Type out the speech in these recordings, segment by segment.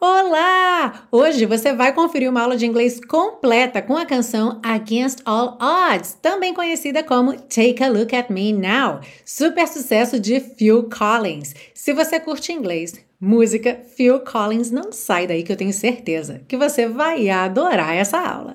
Olá! Hoje você vai conferir uma aula de inglês completa com a canção Against All Odds, também conhecida como Take a Look at Me Now, super sucesso de Phil Collins. Se você curte inglês, música, Phil Collins, não sai daí que eu tenho certeza que você vai adorar essa aula.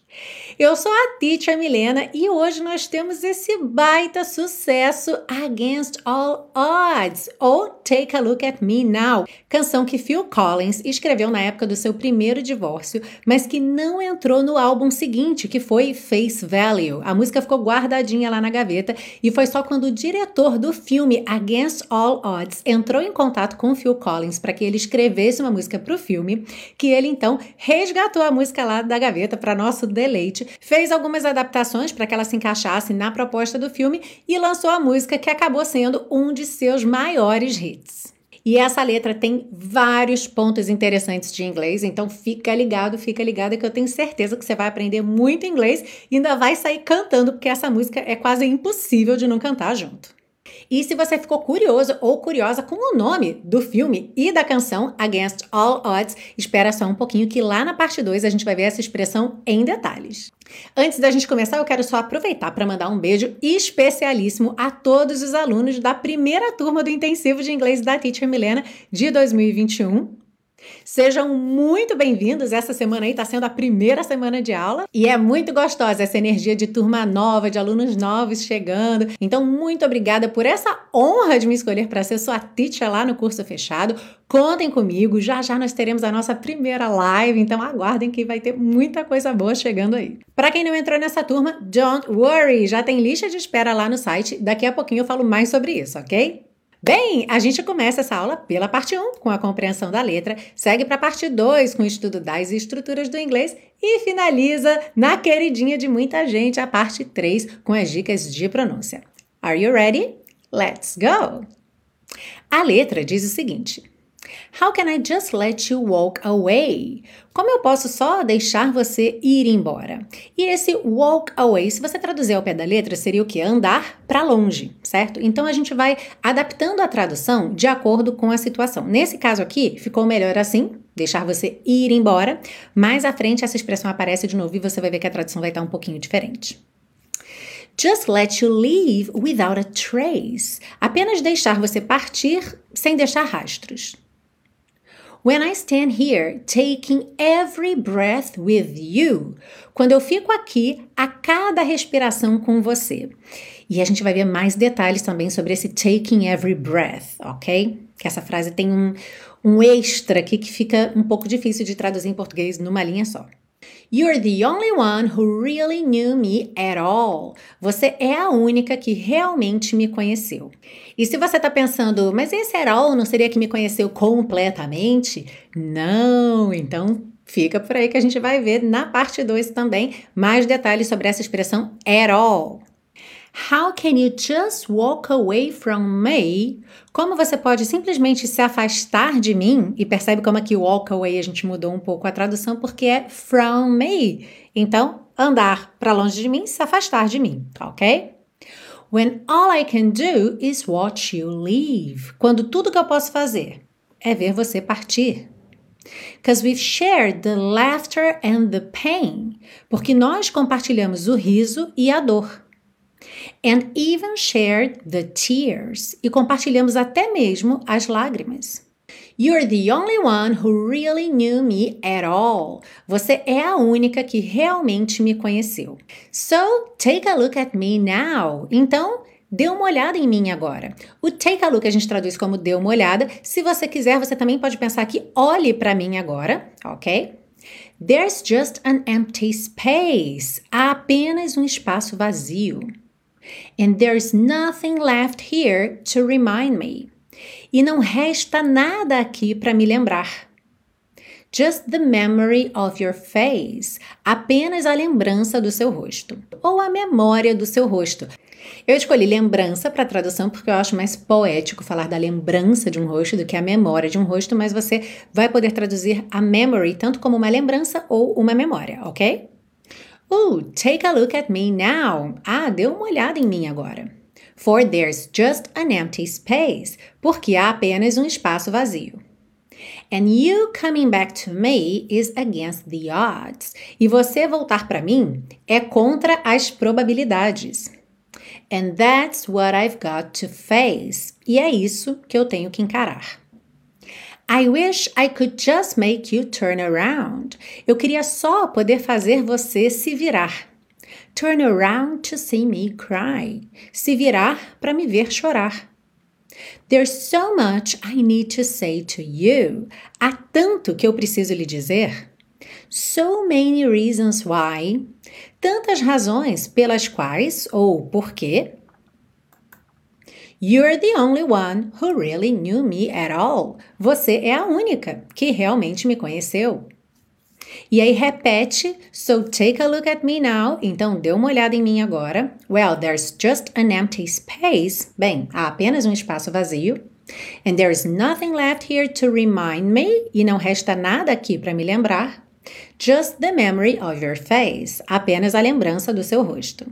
Eu sou a Teacher Milena e hoje nós temos esse baita sucesso Against All Odds ou Take a Look at Me Now, canção que Phil Collins escreveu na época do seu primeiro divórcio, mas que não entrou no álbum seguinte, que foi Face Value. A música ficou guardadinha lá na gaveta e foi só quando o diretor do filme Against All Odds entrou em contato com Phil Collins para que ele escrevesse uma música para o filme, que ele então resgatou a música lá da gaveta para nosso deleite fez algumas adaptações para que ela se encaixasse na proposta do filme e lançou a música que acabou sendo um de seus maiores hits. E essa letra tem vários pontos interessantes de inglês, então fica ligado, fica ligada que eu tenho certeza que você vai aprender muito inglês e ainda vai sair cantando, porque essa música é quase impossível de não cantar junto. E se você ficou curioso ou curiosa com o nome do filme e da canção Against All Odds, espera só um pouquinho que lá na parte 2 a gente vai ver essa expressão em detalhes. Antes da gente começar, eu quero só aproveitar para mandar um beijo especialíssimo a todos os alunos da primeira turma do intensivo de inglês da Teacher Milena de 2021. Sejam muito bem-vindos. Essa semana aí está sendo a primeira semana de aula e é muito gostosa essa energia de turma nova, de alunos novos chegando. Então, muito obrigada por essa honra de me escolher para ser sua teacher lá no curso fechado. Contem comigo, já já nós teremos a nossa primeira live, então aguardem que vai ter muita coisa boa chegando aí. Para quem não entrou nessa turma, don't worry, já tem lista de espera lá no site. Daqui a pouquinho eu falo mais sobre isso, ok? Bem, a gente começa essa aula pela parte 1, com a compreensão da letra, segue para a parte 2, com o estudo das estruturas do inglês e finaliza na queridinha de muita gente, a parte 3, com as dicas de pronúncia. Are you ready? Let's go! A letra diz o seguinte: How can I just let you walk away? Como eu posso só deixar você ir embora? E esse walk away, se você traduzir ao pé da letra, seria o que? Andar para longe, certo? Então a gente vai adaptando a tradução de acordo com a situação. Nesse caso aqui, ficou melhor assim, deixar você ir embora. Mais à frente, essa expressão aparece de novo e você vai ver que a tradução vai estar um pouquinho diferente. Just let you leave without a trace. Apenas deixar você partir sem deixar rastros. When I stand here taking every breath with you. Quando eu fico aqui a cada respiração com você. E a gente vai ver mais detalhes também sobre esse taking every breath, ok? Que essa frase tem um, um extra aqui que fica um pouco difícil de traduzir em português numa linha só. You're the only one who really knew me at all. Você é a única que realmente me conheceu. E se você está pensando, mas esse all não seria que me conheceu completamente? Não, então fica por aí que a gente vai ver na parte 2 também mais detalhes sobre essa expressão all. How can you just walk away from me? Como você pode simplesmente se afastar de mim? E percebe como aqui walk away a gente mudou um pouco a tradução porque é from me. Então, andar para longe de mim, se afastar de mim, ok? When all I can do is watch you leave. Quando tudo que eu posso fazer é ver você partir. Because we've shared the laughter and the pain. Porque nós compartilhamos o riso e a dor and even shared the tears. E compartilhamos até mesmo as lágrimas. You're the only one who really knew me at all. Você é a única que realmente me conheceu. So, take a look at me now. Então, Dê uma olhada em mim agora. O take a look a gente traduz como dê uma olhada. Se você quiser, você também pode pensar que olhe para mim agora, ok? There's just an empty space. Há apenas um espaço vazio. And there's nothing left here to remind me. E não resta nada aqui para me lembrar. Just the memory of your face. Apenas a lembrança do seu rosto. Ou a memória do seu rosto. Eu escolhi lembrança para tradução porque eu acho mais poético falar da lembrança de um rosto do que a memória de um rosto, mas você vai poder traduzir a memory tanto como uma lembrança ou uma memória, ok? Ooh, take a look at me now. Ah, dê uma olhada em mim agora. For there's just an empty space. Porque há apenas um espaço vazio. And you coming back to me is against the odds. E você voltar para mim é contra as probabilidades. And that's what I've got to face. E é isso que eu tenho que encarar. I wish I could just make you turn around. Eu queria só poder fazer você se virar. Turn around to see me cry. Se virar para me ver chorar. There's so much I need to say to you. Há tanto que eu preciso lhe dizer. So many reasons why. Tantas razões pelas quais ou porque. You're the only one who really knew me at all. Você é a única que realmente me conheceu. E aí repete, so take a look at me now. Então dê uma olhada em mim agora. Well, there's just an empty space. Bem, há apenas um espaço vazio. And there's nothing left here to remind me. E não resta nada aqui para me lembrar. Just the memory of your face. Apenas a lembrança do seu rosto.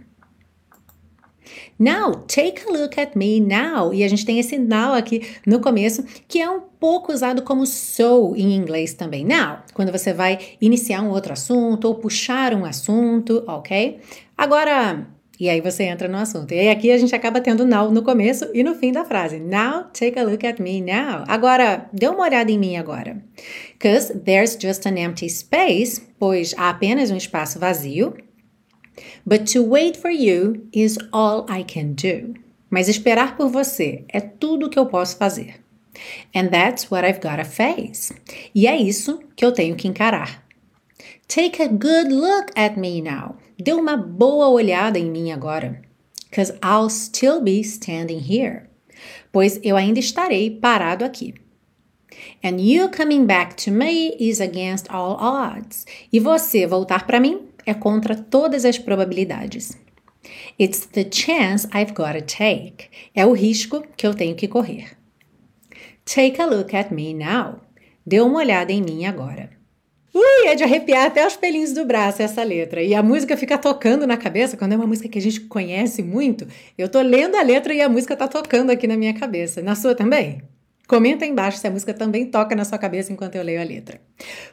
Now, take a look at me now. E a gente tem esse now aqui no começo, que é um pouco usado como so em inglês também. Now, quando você vai iniciar um outro assunto ou puxar um assunto, ok? Agora, e aí você entra no assunto. E aí aqui a gente acaba tendo now no começo e no fim da frase. Now, take a look at me now. Agora, dê uma olhada em mim agora. Because there's just an empty space, pois há apenas um espaço vazio. But to wait for you is all I can do. Mas esperar por você é tudo que eu posso fazer. And that's what I've got to face. E é isso que eu tenho que encarar. Take a good look at me now. Dê uma boa olhada em mim agora. Because I'll still be standing here. Pois eu ainda estarei parado aqui. And you coming back to me is against all odds. E você voltar para mim é contra todas as probabilidades. It's the chance I've got to take. É o risco que eu tenho que correr. Take a look at me now. Dê uma olhada em mim agora. Ui, é de arrepiar até os pelinhos do braço essa letra. E a música fica tocando na cabeça, quando é uma música que a gente conhece muito. Eu tô lendo a letra e a música tá tocando aqui na minha cabeça. Na sua também? Comenta aí embaixo se a música também toca na sua cabeça enquanto eu leio a letra.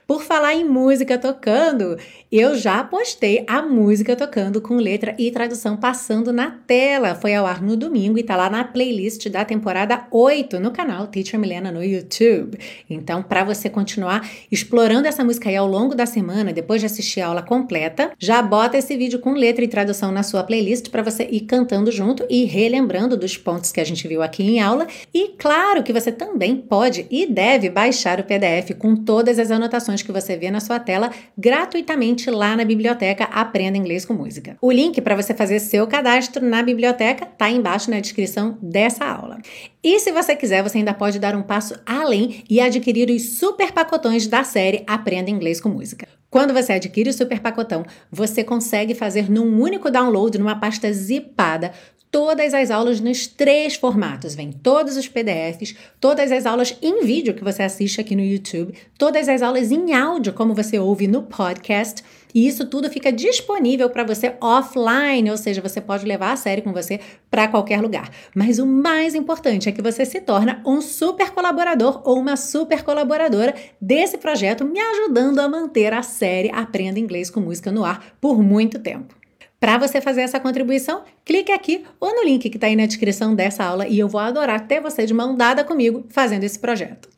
Por falar em música tocando, eu já postei a música tocando com letra e tradução passando na tela. Foi ao ar no domingo e tá lá na playlist da temporada 8 no canal Teacher Milena no YouTube. Então, para você continuar explorando essa música aí ao longo da semana, depois de assistir a aula completa, já bota esse vídeo com letra e tradução na sua playlist para você ir cantando junto e relembrando dos pontos que a gente viu aqui em aula. E claro que você também também pode e deve baixar o PDF com todas as anotações que você vê na sua tela gratuitamente lá na biblioteca Aprenda Inglês com Música. O link para você fazer seu cadastro na biblioteca está embaixo na descrição dessa aula. E se você quiser, você ainda pode dar um passo além e adquirir os super pacotões da série Aprenda Inglês com Música. Quando você adquire o super pacotão, você consegue fazer num único download, numa pasta zipada, todas as aulas nos três formatos. Vem todos os PDFs, todas as aulas em vídeo que você assiste aqui no YouTube, todas as aulas em áudio, como você ouve no podcast. E isso tudo fica disponível para você offline, ou seja, você pode levar a série com você para qualquer lugar. Mas o mais importante é que você se torna um super colaborador ou uma super colaboradora desse projeto, me ajudando a manter a série Aprenda Inglês com Música no ar por muito tempo. Para você fazer essa contribuição, clique aqui ou no link que está aí na descrição dessa aula e eu vou adorar ter você de mão dada comigo fazendo esse projeto.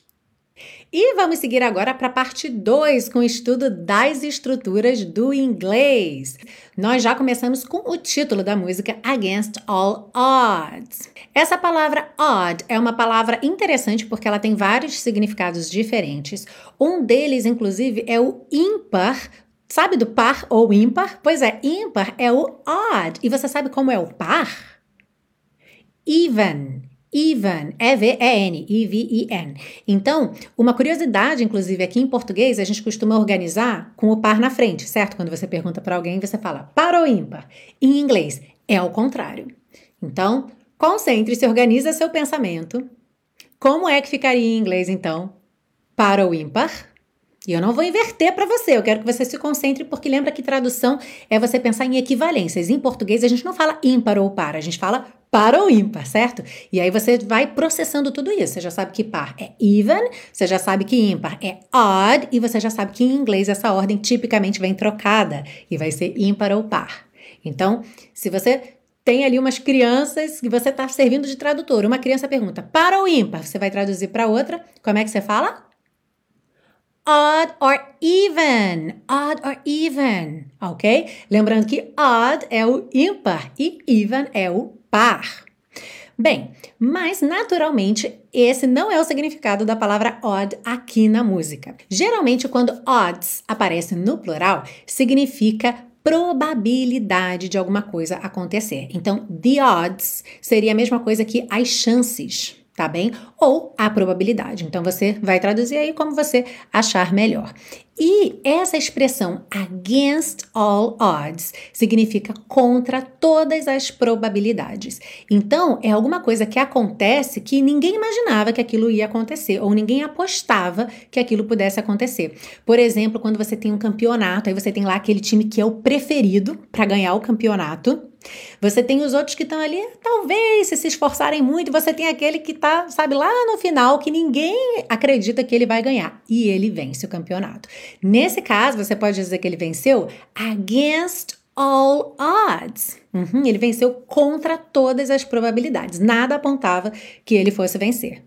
E vamos seguir agora para a parte 2 com o estudo das estruturas do inglês. Nós já começamos com o título da música Against All Odds. Essa palavra odd é uma palavra interessante porque ela tem vários significados diferentes. Um deles, inclusive, é o ímpar Sabe do par ou ímpar? Pois é, ímpar é o odd. E você sabe como é o par? Even. Even, E-V-E-N, I-V-I-N. Então, uma curiosidade, inclusive, aqui em português, a gente costuma organizar com o par na frente, certo? Quando você pergunta para alguém, você fala par ou ímpar. Em inglês, é ao contrário. Então, concentre-se, organiza seu pensamento. Como é que ficaria em inglês, então, para o ímpar? E eu não vou inverter para você, eu quero que você se concentre, porque lembra que tradução é você pensar em equivalências. Em português, a gente não fala ímpar ou par, a gente fala para ou ímpar, certo? E aí você vai processando tudo isso. Você já sabe que par é even, você já sabe que ímpar é odd, e você já sabe que em inglês essa ordem tipicamente vem trocada e vai ser ímpar ou par. Então, se você tem ali umas crianças que você está servindo de tradutor, uma criança pergunta para ou ímpar, você vai traduzir para outra, como é que você fala? Odd or even. Odd or even, ok? Lembrando que odd é o ímpar e even é o par. Bem, mas naturalmente esse não é o significado da palavra odd aqui na música. Geralmente, quando odds aparece no plural, significa probabilidade de alguma coisa acontecer. Então, the odds seria a mesma coisa que as chances tá bem? Ou a probabilidade. Então você vai traduzir aí como você achar melhor. E essa expressão against all odds significa contra todas as probabilidades. Então, é alguma coisa que acontece que ninguém imaginava que aquilo ia acontecer, ou ninguém apostava que aquilo pudesse acontecer. Por exemplo, quando você tem um campeonato, aí você tem lá aquele time que é o preferido para ganhar o campeonato. Você tem os outros que estão ali, talvez, se se esforçarem muito, você tem aquele que está, sabe, lá no final, que ninguém acredita que ele vai ganhar. E ele vence o campeonato. Nesse caso, você pode dizer que ele venceu against all odds. Uhum, ele venceu contra todas as probabilidades. Nada apontava que ele fosse vencer.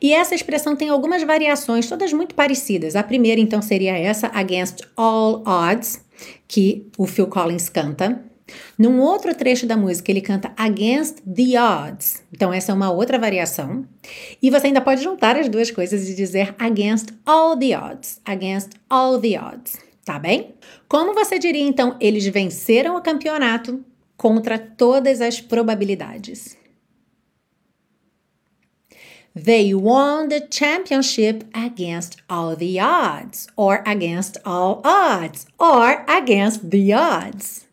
E essa expressão tem algumas variações, todas muito parecidas. A primeira, então, seria essa, against all odds, que o Phil Collins canta. Num outro trecho da música, ele canta Against the Odds. Então, essa é uma outra variação. E você ainda pode juntar as duas coisas e dizer Against all the odds. Against all the odds. Tá bem? Como você diria, então, eles venceram o campeonato contra todas as probabilidades? They won the championship against all the odds, or against all odds, or against the odds.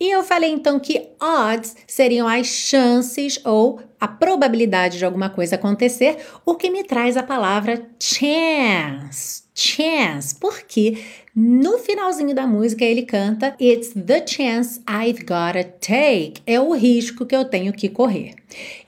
E eu falei então que odds seriam as chances ou a probabilidade de alguma coisa acontecer, o que me traz a palavra chance. Chance, porque no finalzinho da música ele canta It's the chance I've gotta take. É o risco que eu tenho que correr.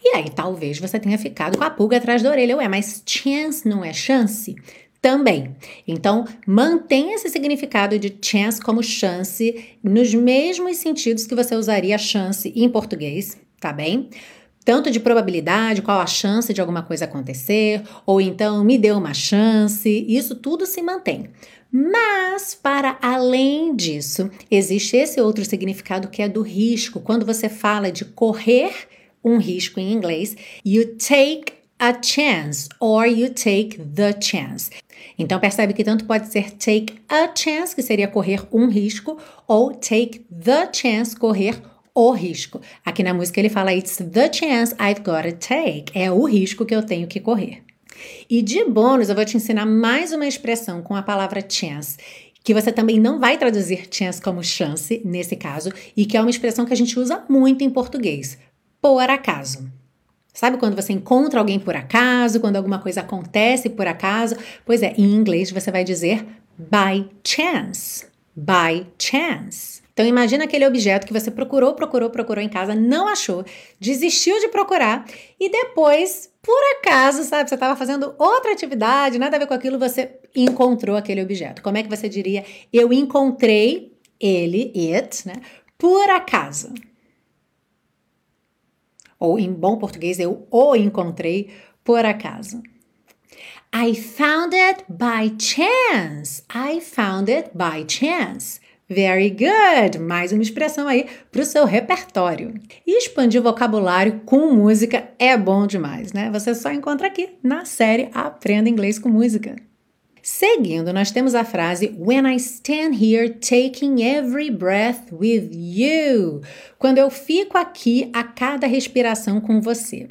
E aí talvez você tenha ficado com a pulga atrás da orelha. Ué, mas chance não é chance? Também. Então, mantenha esse significado de chance como chance nos mesmos sentidos que você usaria chance em português, tá bem? Tanto de probabilidade, qual a chance de alguma coisa acontecer, ou então me deu uma chance, isso tudo se mantém. Mas, para além disso, existe esse outro significado que é do risco. Quando você fala de correr um risco em inglês, you take a chance or you take the chance. Então percebe que tanto pode ser take a chance, que seria correr um risco, ou take the chance, correr o risco. Aqui na música ele fala It's the chance I've got to take. É o risco que eu tenho que correr. E de bônus, eu vou te ensinar mais uma expressão com a palavra chance, que você também não vai traduzir chance como chance, nesse caso, e que é uma expressão que a gente usa muito em português. Por acaso. Sabe quando você encontra alguém por acaso, quando alguma coisa acontece por acaso? Pois é, em inglês você vai dizer by chance. By chance. Então imagina aquele objeto que você procurou, procurou, procurou em casa, não achou, desistiu de procurar e depois, por acaso, sabe, você estava fazendo outra atividade, nada a ver com aquilo, você encontrou aquele objeto. Como é que você diria? Eu encontrei ele, it, né? Por acaso ou em bom português, eu o encontrei por acaso. I found it by chance. I found it by chance. Very good! Mais uma expressão aí para o seu repertório. E expandir o vocabulário com música é bom demais, né? Você só encontra aqui na série Aprenda Inglês com Música. Seguindo, nós temos a frase When I stand here taking every breath with you. Quando eu fico aqui a cada respiração com você.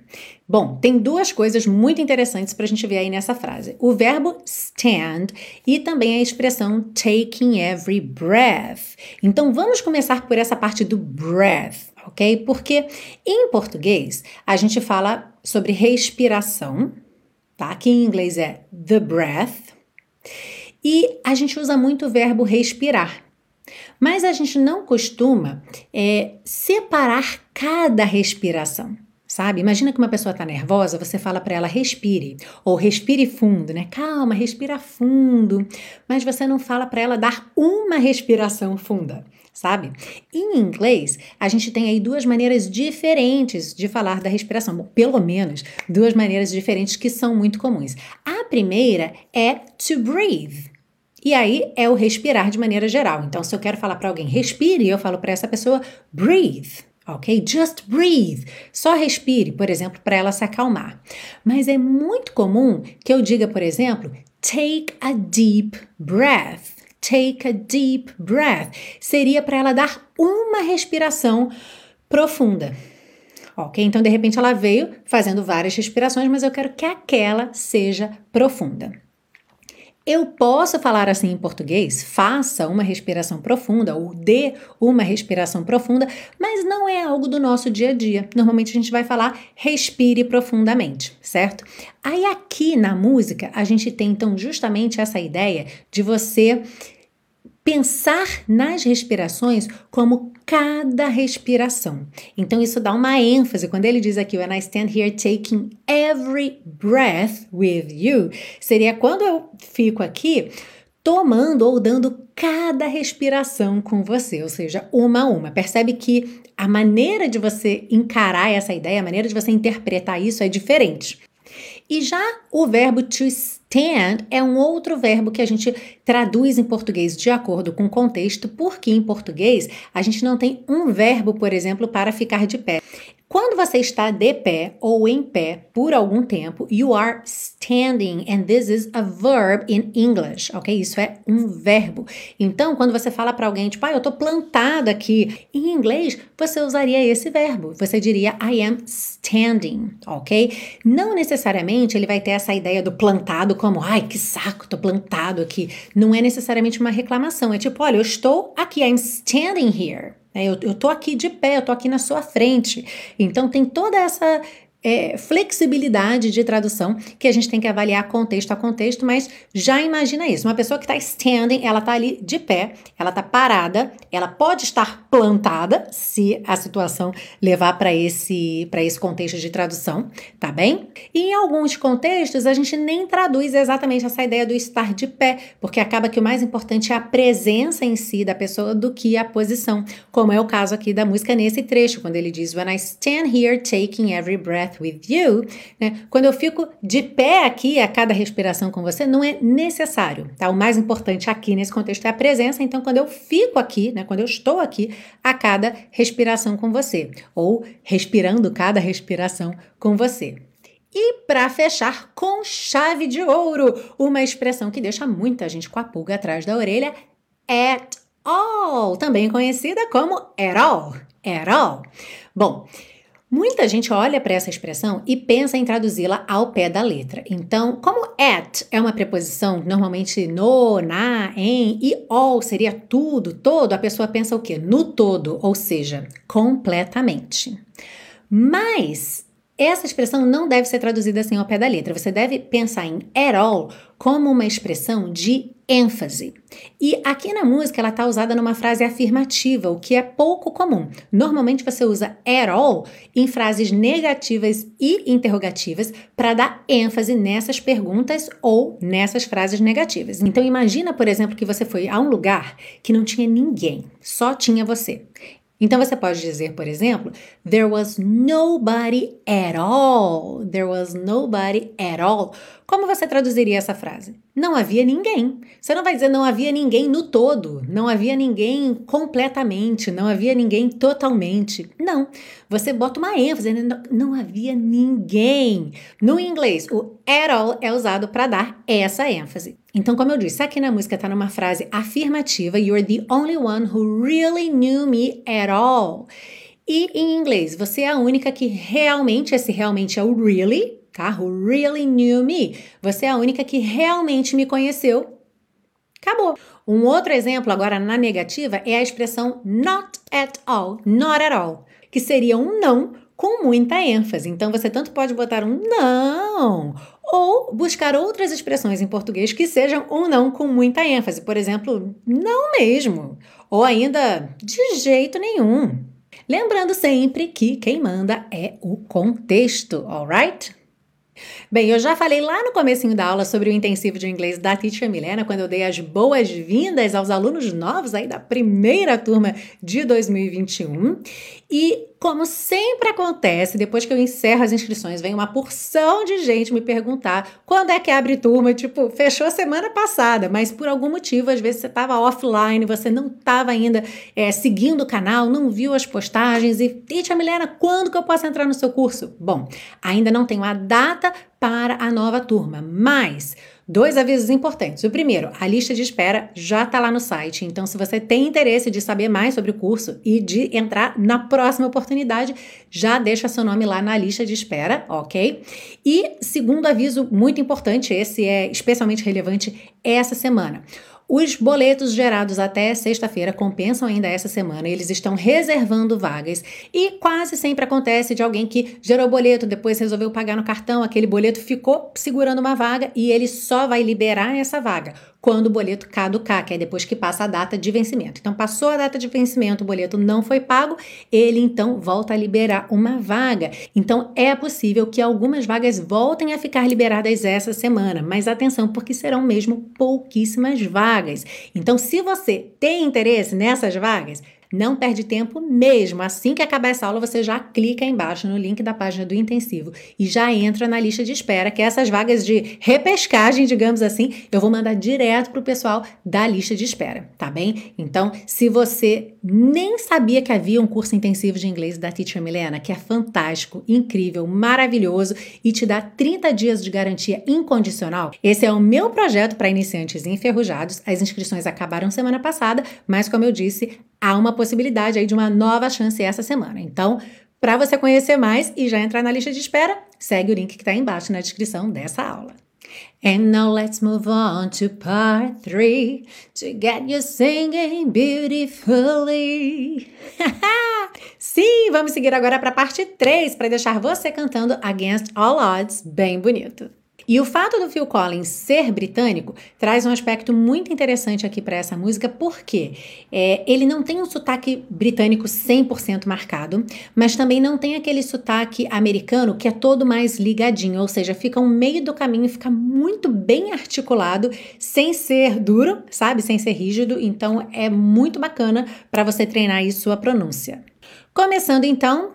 Bom, tem duas coisas muito interessantes para a gente ver aí nessa frase: o verbo stand e também a expressão taking every breath. Então vamos começar por essa parte do breath, ok? Porque em português a gente fala sobre respiração, tá? Que em inglês é the breath, e a gente usa muito o verbo respirar. Mas a gente não costuma é, separar cada respiração sabe? Imagina que uma pessoa está nervosa, você fala para ela respire ou respire fundo, né? Calma, respira fundo, mas você não fala para ela dar uma respiração funda, sabe? Em inglês, a gente tem aí duas maneiras diferentes de falar da respiração, Bom, pelo menos duas maneiras diferentes que são muito comuns. A primeira é to breathe. E aí é o respirar de maneira geral. Então, se eu quero falar para alguém respire, eu falo para essa pessoa breathe ok? Just breathe. Só respire, por exemplo, para ela se acalmar. Mas é muito comum que eu diga, por exemplo, take a deep breath. Take a deep breath. Seria para ela dar uma respiração profunda. Ok? Então, de repente, ela veio fazendo várias respirações, mas eu quero que aquela seja profunda. Eu posso falar assim em português, faça uma respiração profunda ou dê uma respiração profunda, mas não é algo do nosso dia a dia. Normalmente a gente vai falar respire profundamente, certo? Aí aqui na música a gente tem então justamente essa ideia de você pensar nas respirações como cada respiração. Então isso dá uma ênfase. Quando ele diz aqui, when I stand here taking every breath with you, seria quando eu fico aqui tomando ou dando cada respiração com você, ou seja, uma a uma. Percebe que a maneira de você encarar essa ideia, a maneira de você interpretar isso é diferente. E já o verbo to é um outro verbo que a gente traduz em português de acordo com o contexto, porque em português a gente não tem um verbo, por exemplo, para ficar de pé. Quando você está de pé ou em pé por algum tempo, you are standing and this is a verb in English, ok? Isso é um verbo. Então, quando você fala para alguém, tipo, ah, eu tô plantado aqui, em inglês você usaria esse verbo. Você diria I am standing, ok? Não necessariamente ele vai ter essa ideia do plantado como, ai, que saco, tô plantado aqui. Não é necessariamente uma reclamação, é tipo, olha, eu estou aqui, I'm standing here. Né? Eu, tô aqui de pé, eu tô aqui na sua frente. Então tem toda essa é, flexibilidade de tradução que a gente tem que avaliar contexto a contexto, mas já imagina isso. Uma pessoa que está standing, ela está ali de pé, ela está parada, ela pode estar plantada se a situação levar para esse, esse contexto de tradução, tá bem? E em alguns contextos a gente nem traduz exatamente essa ideia do estar de pé, porque acaba que o mais importante é a presença em si da pessoa do que a posição, como é o caso aqui da música nesse trecho, quando ele diz: When I stand here taking every breath breath with you, né? Quando eu fico de pé aqui a cada respiração com você, não é necessário, tá? O mais importante aqui nesse contexto é a presença. Então, quando eu fico aqui, né? Quando eu estou aqui a cada respiração com você, ou respirando cada respiração com você. E para fechar com chave de ouro, uma expressão que deixa muita gente com a pulga atrás da orelha, at all, também conhecida como at all. At all. Bom, Muita gente olha para essa expressão e pensa em traduzi-la ao pé da letra. Então, como at é uma preposição normalmente no, na, em e all seria tudo, todo, a pessoa pensa o quê? No todo, ou seja, completamente. Mas essa expressão não deve ser traduzida assim ao pé da letra. Você deve pensar em at all como uma expressão de ênfase. E aqui na música ela está usada numa frase afirmativa, o que é pouco comum. Normalmente você usa at all em frases negativas e interrogativas para dar ênfase nessas perguntas ou nessas frases negativas. Então imagina, por exemplo, que você foi a um lugar que não tinha ninguém, só tinha você. Então você pode dizer, por exemplo, there was nobody at all. There was nobody at all. Como você traduziria essa frase? Não havia ninguém. Você não vai dizer não havia ninguém no todo, não havia ninguém completamente, não havia ninguém totalmente. Não. Você bota uma ênfase, né? não, não havia ninguém. No inglês, o at all é usado para dar essa ênfase. Então, como eu disse, aqui na música está numa frase afirmativa, you're the only one who really knew me at all. E em inglês, você é a única que realmente, esse realmente é o really, tá? Who really knew me. Você é a única que realmente me conheceu. Acabou. Um outro exemplo, agora na negativa, é a expressão not at all. Not at all. que seria um não com muita ênfase. Então você tanto pode botar um não ou buscar outras expressões em português que sejam um não com muita ênfase. Por exemplo, não mesmo, ou ainda de jeito nenhum. Lembrando sempre que quem manda é o contexto, alright? Bem, eu já falei lá no comecinho da aula sobre o intensivo de inglês da Teacher Milena, quando eu dei as boas-vindas aos alunos novos aí da primeira turma de 2021. E como sempre acontece, depois que eu encerro as inscrições, vem uma porção de gente me perguntar quando é que abre turma. Tipo, fechou semana passada, mas por algum motivo, às vezes você estava offline, você não estava ainda é, seguindo o canal, não viu as postagens. E, Tia Milena, quando que eu posso entrar no seu curso? Bom, ainda não tenho a data para a nova turma, mas Dois avisos importantes. O primeiro, a lista de espera já está lá no site. Então, se você tem interesse de saber mais sobre o curso e de entrar na próxima oportunidade, já deixa seu nome lá na lista de espera, ok? E segundo aviso muito importante, esse é especialmente relevante essa semana. Os boletos gerados até sexta-feira compensam ainda essa semana, eles estão reservando vagas e quase sempre acontece de alguém que gerou boleto, depois resolveu pagar no cartão, aquele boleto ficou segurando uma vaga e ele só vai liberar essa vaga quando o boleto caducar, que é depois que passa a data de vencimento. Então, passou a data de vencimento, o boleto não foi pago, ele então volta a liberar uma vaga. Então, é possível que algumas vagas voltem a ficar liberadas essa semana, mas atenção, porque serão mesmo pouquíssimas vagas. Então, se você tem interesse nessas vagas, não perde tempo mesmo. Assim que acabar essa aula, você já clica embaixo no link da página do intensivo e já entra na lista de espera, que essas vagas de repescagem, digamos assim, eu vou mandar direto para o pessoal da lista de espera, tá bem? Então, se você nem sabia que havia um curso intensivo de inglês da Teacher Milena, que é fantástico, incrível, maravilhoso e te dá 30 dias de garantia incondicional, esse é o meu projeto para iniciantes enferrujados. As inscrições acabaram semana passada, mas como eu disse, há uma possibilidade aí de uma nova chance essa semana. Então, para você conhecer mais e já entrar na lista de espera, segue o link que está embaixo na descrição dessa aula. And now let's move on to part three to get you singing beautifully. Sim, vamos seguir agora para a parte 3 para deixar você cantando Against All Odds bem bonito. E o fato do Phil Collins ser britânico traz um aspecto muito interessante aqui para essa música, porque é, ele não tem um sotaque britânico 100% marcado, mas também não tem aquele sotaque americano que é todo mais ligadinho, ou seja, fica um meio do caminho, fica muito bem articulado, sem ser duro, sabe? Sem ser rígido. Então é muito bacana para você treinar aí sua pronúncia. Começando então,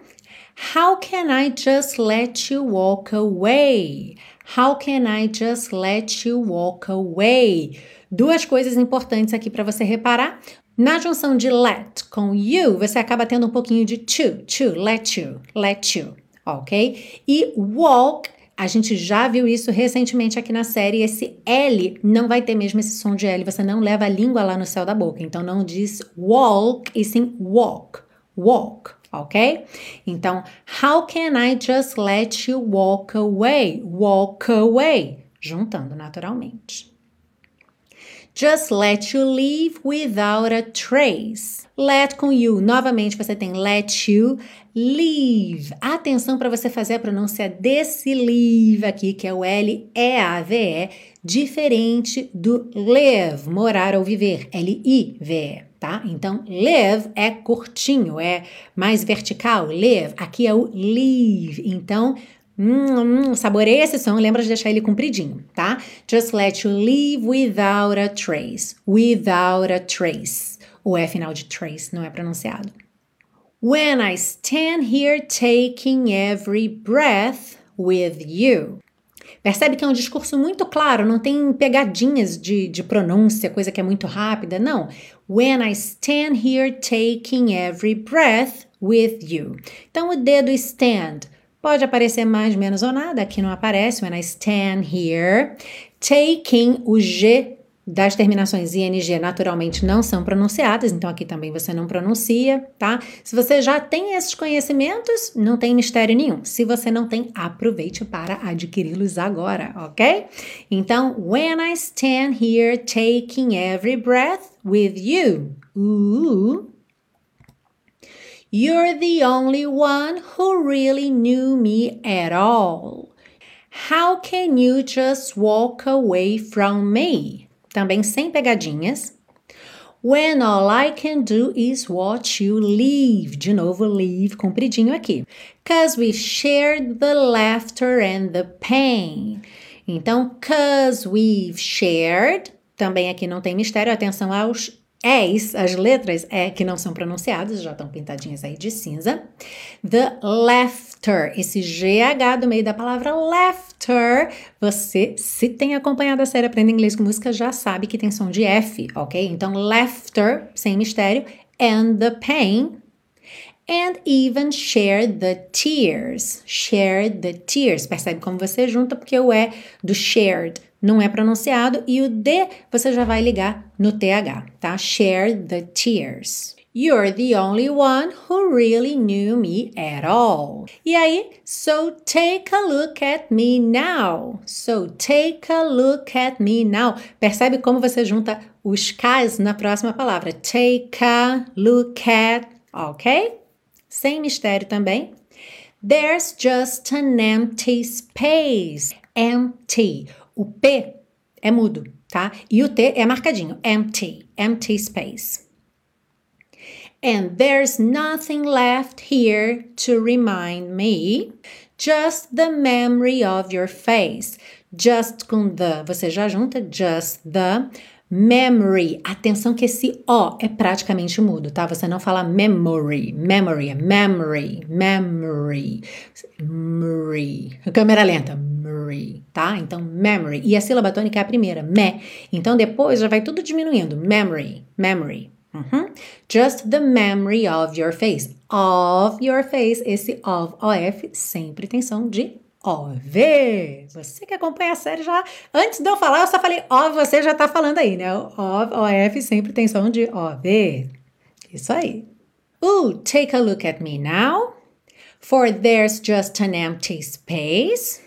How can I just let you walk away? How can I just let you walk away? Duas coisas importantes aqui para você reparar. Na junção de let com you, você acaba tendo um pouquinho de to, to, let you, let you, ok? E walk, a gente já viu isso recentemente aqui na série. Esse L não vai ter mesmo esse som de L, você não leva a língua lá no céu da boca. Então não diz walk e sim walk, walk ok? Então, how can I just let you walk away? Walk away, juntando naturalmente. Just let you leave without a trace. Let com you. Novamente você tem let you leave. Atenção para você fazer a pronúncia desse leave aqui, que é o L-E-A-V-E, diferente do live, morar ou viver, L-I-V-E tá? Então, live é curtinho, é mais vertical. Live, aqui é o leave. Então, hum, hum, saboreia esse som, lembra de deixar ele compridinho, tá? Just let you leave without a trace. Without a trace. O E final de trace não é pronunciado. When I stand here taking every breath with you. Percebe que é um discurso muito claro, não tem pegadinhas de, de pronúncia, coisa que é muito rápida. Não. When I stand here taking every breath with you. Então, o dedo stand pode aparecer mais, menos ou nada. Aqui não aparece. When I stand here. Taking, o G das terminações ING naturalmente não são pronunciadas, então aqui também você não pronuncia, tá? Se você já tem esses conhecimentos, não tem mistério nenhum. Se você não tem, aproveite para adquiri-los agora, ok? Então, when I stand here taking every breath with you. Ooh. You're the only one who really knew me at all. How can you just walk away from me? Também sem pegadinhas. When all I can do is watch you leave. De novo, leave compridinho aqui. Cause we've shared the laughter and the pain. Então, cause we've shared. Também aqui não tem mistério. Atenção aos es, as letras é que não são pronunciadas, já estão pintadinhas aí de cinza. The laughter, esse GH do meio da palavra laughter, você, se tem acompanhado a série Aprenda Inglês com Música, já sabe que tem som de F, ok? Então, laughter, sem mistério, and the pain, and even share the tears. Share the tears. Percebe como você junta, porque o E do shared não é pronunciado e o D você já vai ligar no TH, tá? Share the tears. You're the only one who really knew me at all. E aí, so take a look at me now. So take a look at me now. Percebe como você junta os K's na próxima palavra? Take a look at, ok? Sem mistério também. There's just an empty space. Empty. O P é mudo, tá? E o T é marcadinho. Empty. Empty space. And there's nothing left here to remind me. Just the memory of your face. Just com the, você já junta just the memory. Atenção que esse O é praticamente mudo, tá? Você não fala memory, memory, é memory, memory, memory. Câmera lenta, memory, tá? Então, memory. E a sílaba tônica é a primeira, me. Então, depois já vai tudo diminuindo. Memory, memory. Uhum. Just the memory of your face. Of your face. Esse of, of, sempre tem som de OV. Você que acompanha a série já. Antes de eu falar, eu só falei ó, você já tá falando aí, né? O OF sempre tem som de OV. Isso aí. Ooh, take a look at me now. For there's just an empty space.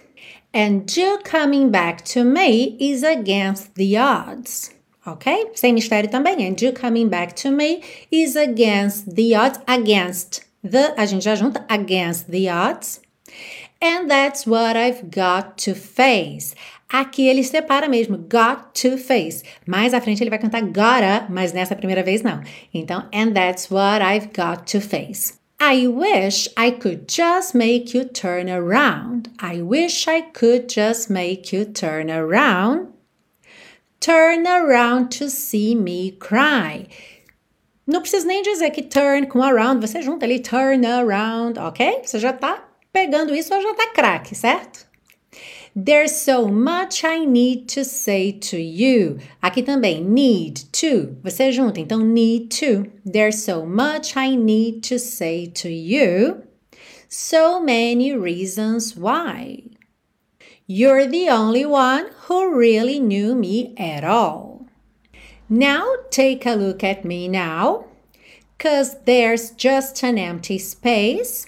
And you coming back to me is against the odds. Ok? Sem mistério também. And you coming back to me is against the odds. Against the. A gente já junta. Against the odds. And that's what I've got to face. Aqui ele separa mesmo, got to face. Mais à frente ele vai cantar gotta, mas nessa primeira vez não. Então, and that's what I've got to face. I wish I could just make you turn around. I wish I could just make you turn around. Turn around to see me cry. Não precisa nem dizer que turn com around, você junta ali turn around, ok? Você já tá pegando isso, já tá craque, certo? There's so much I need to say to you. Aqui também, need to. Você junta, então need to. There's so much I need to say to you. So many reasons why. You're the only one who really knew me at all. Now take a look at me now, cause there's just an empty space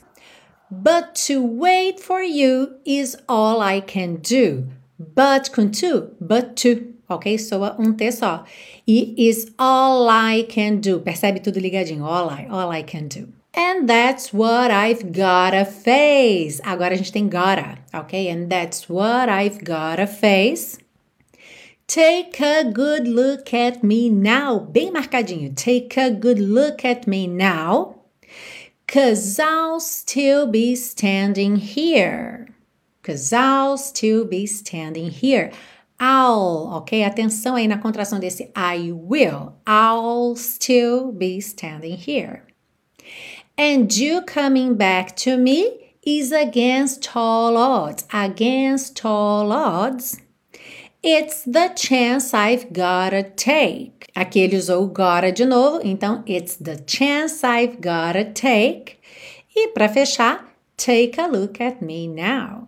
But to wait for you is all I can do. But com to, but to, ok? Soa um T só. E is all I can do. Percebe tudo ligadinho. All I, all I can do. And that's what I've gotta face. Agora a gente tem gotta, ok? And that's what I've gotta face. Take a good look at me now. Bem marcadinho. Take a good look at me now. Cause I'll still be standing here. Cause I'll still be standing here. I'll, ok? Atenção aí na contração desse I will. I'll still be standing here. And you coming back to me is against all odds. Against all odds. It's the chance I've gotta take. Aqui ele usou gotta de novo, então it's the chance I've gotta take. E para fechar, take a look at me now.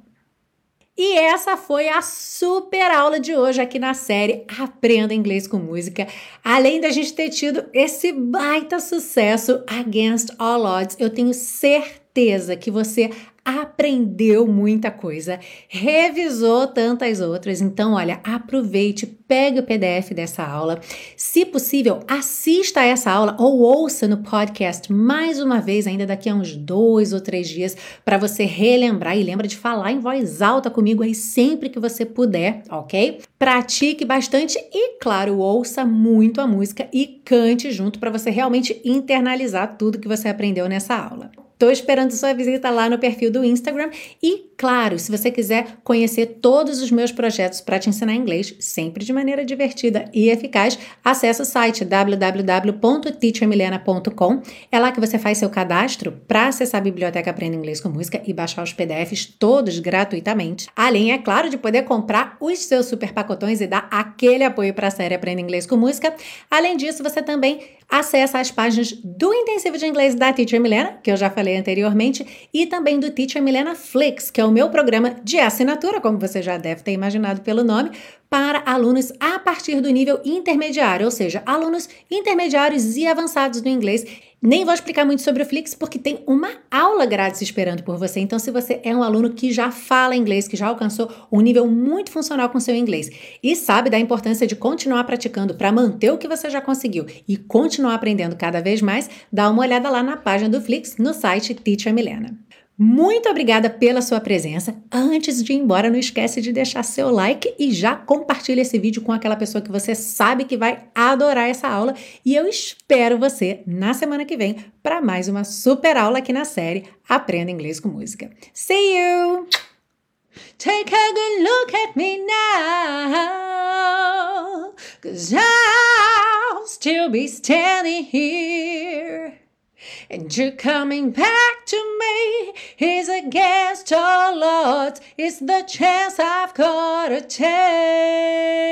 E essa foi a super aula de hoje aqui na série Aprenda Inglês com Música. Além da gente ter tido esse baita sucesso Against All Odds, eu tenho certeza que você aprendeu muita coisa, revisou tantas outras. Então, olha, aproveite, pegue o PDF dessa aula. Se possível, assista a essa aula ou ouça no podcast mais uma vez, ainda daqui a uns dois ou três dias, para você relembrar e lembra de falar em voz alta comigo aí sempre que você puder, ok? Pratique bastante e, claro, ouça muito a música e cante junto para você realmente internalizar tudo que você aprendeu nessa aula. Estou esperando sua visita lá no perfil do Instagram e, claro, se você quiser conhecer todos os meus projetos para te ensinar inglês, sempre de maneira divertida e eficaz, acesse o site www.teachermilena.com. É lá que você faz seu cadastro para acessar a biblioteca Aprenda Inglês com Música e baixar os PDFs todos gratuitamente. Além, é claro, de poder comprar os seus super pacotões e dar aquele apoio para a série Aprenda Inglês com Música. Além disso, você também acessa as páginas do Intensivo de Inglês da Teacher Milena, que eu já falei anteriormente, e também do Teacher Milena Flix, que é o meu programa de assinatura, como você já deve ter imaginado pelo nome, para alunos a partir do nível intermediário, ou seja, alunos intermediários e avançados no inglês. Nem vou explicar muito sobre o Flix porque tem uma aula grátis esperando por você. Então, se você é um aluno que já fala inglês, que já alcançou um nível muito funcional com seu inglês e sabe da importância de continuar praticando para manter o que você já conseguiu e continuar aprendendo cada vez mais, dá uma olhada lá na página do Flix no site Teacher Milena. Muito obrigada pela sua presença. Antes de ir embora, não esquece de deixar seu like e já compartilha esse vídeo com aquela pessoa que você sabe que vai adorar essa aula. E eu espero você na semana que vem para mais uma super aula aqui na série Aprenda Inglês com Música. See you! Take a good look at me now, cause I'll still be standing here. And you're coming back to me is against all odds. It's the chance I've got to take.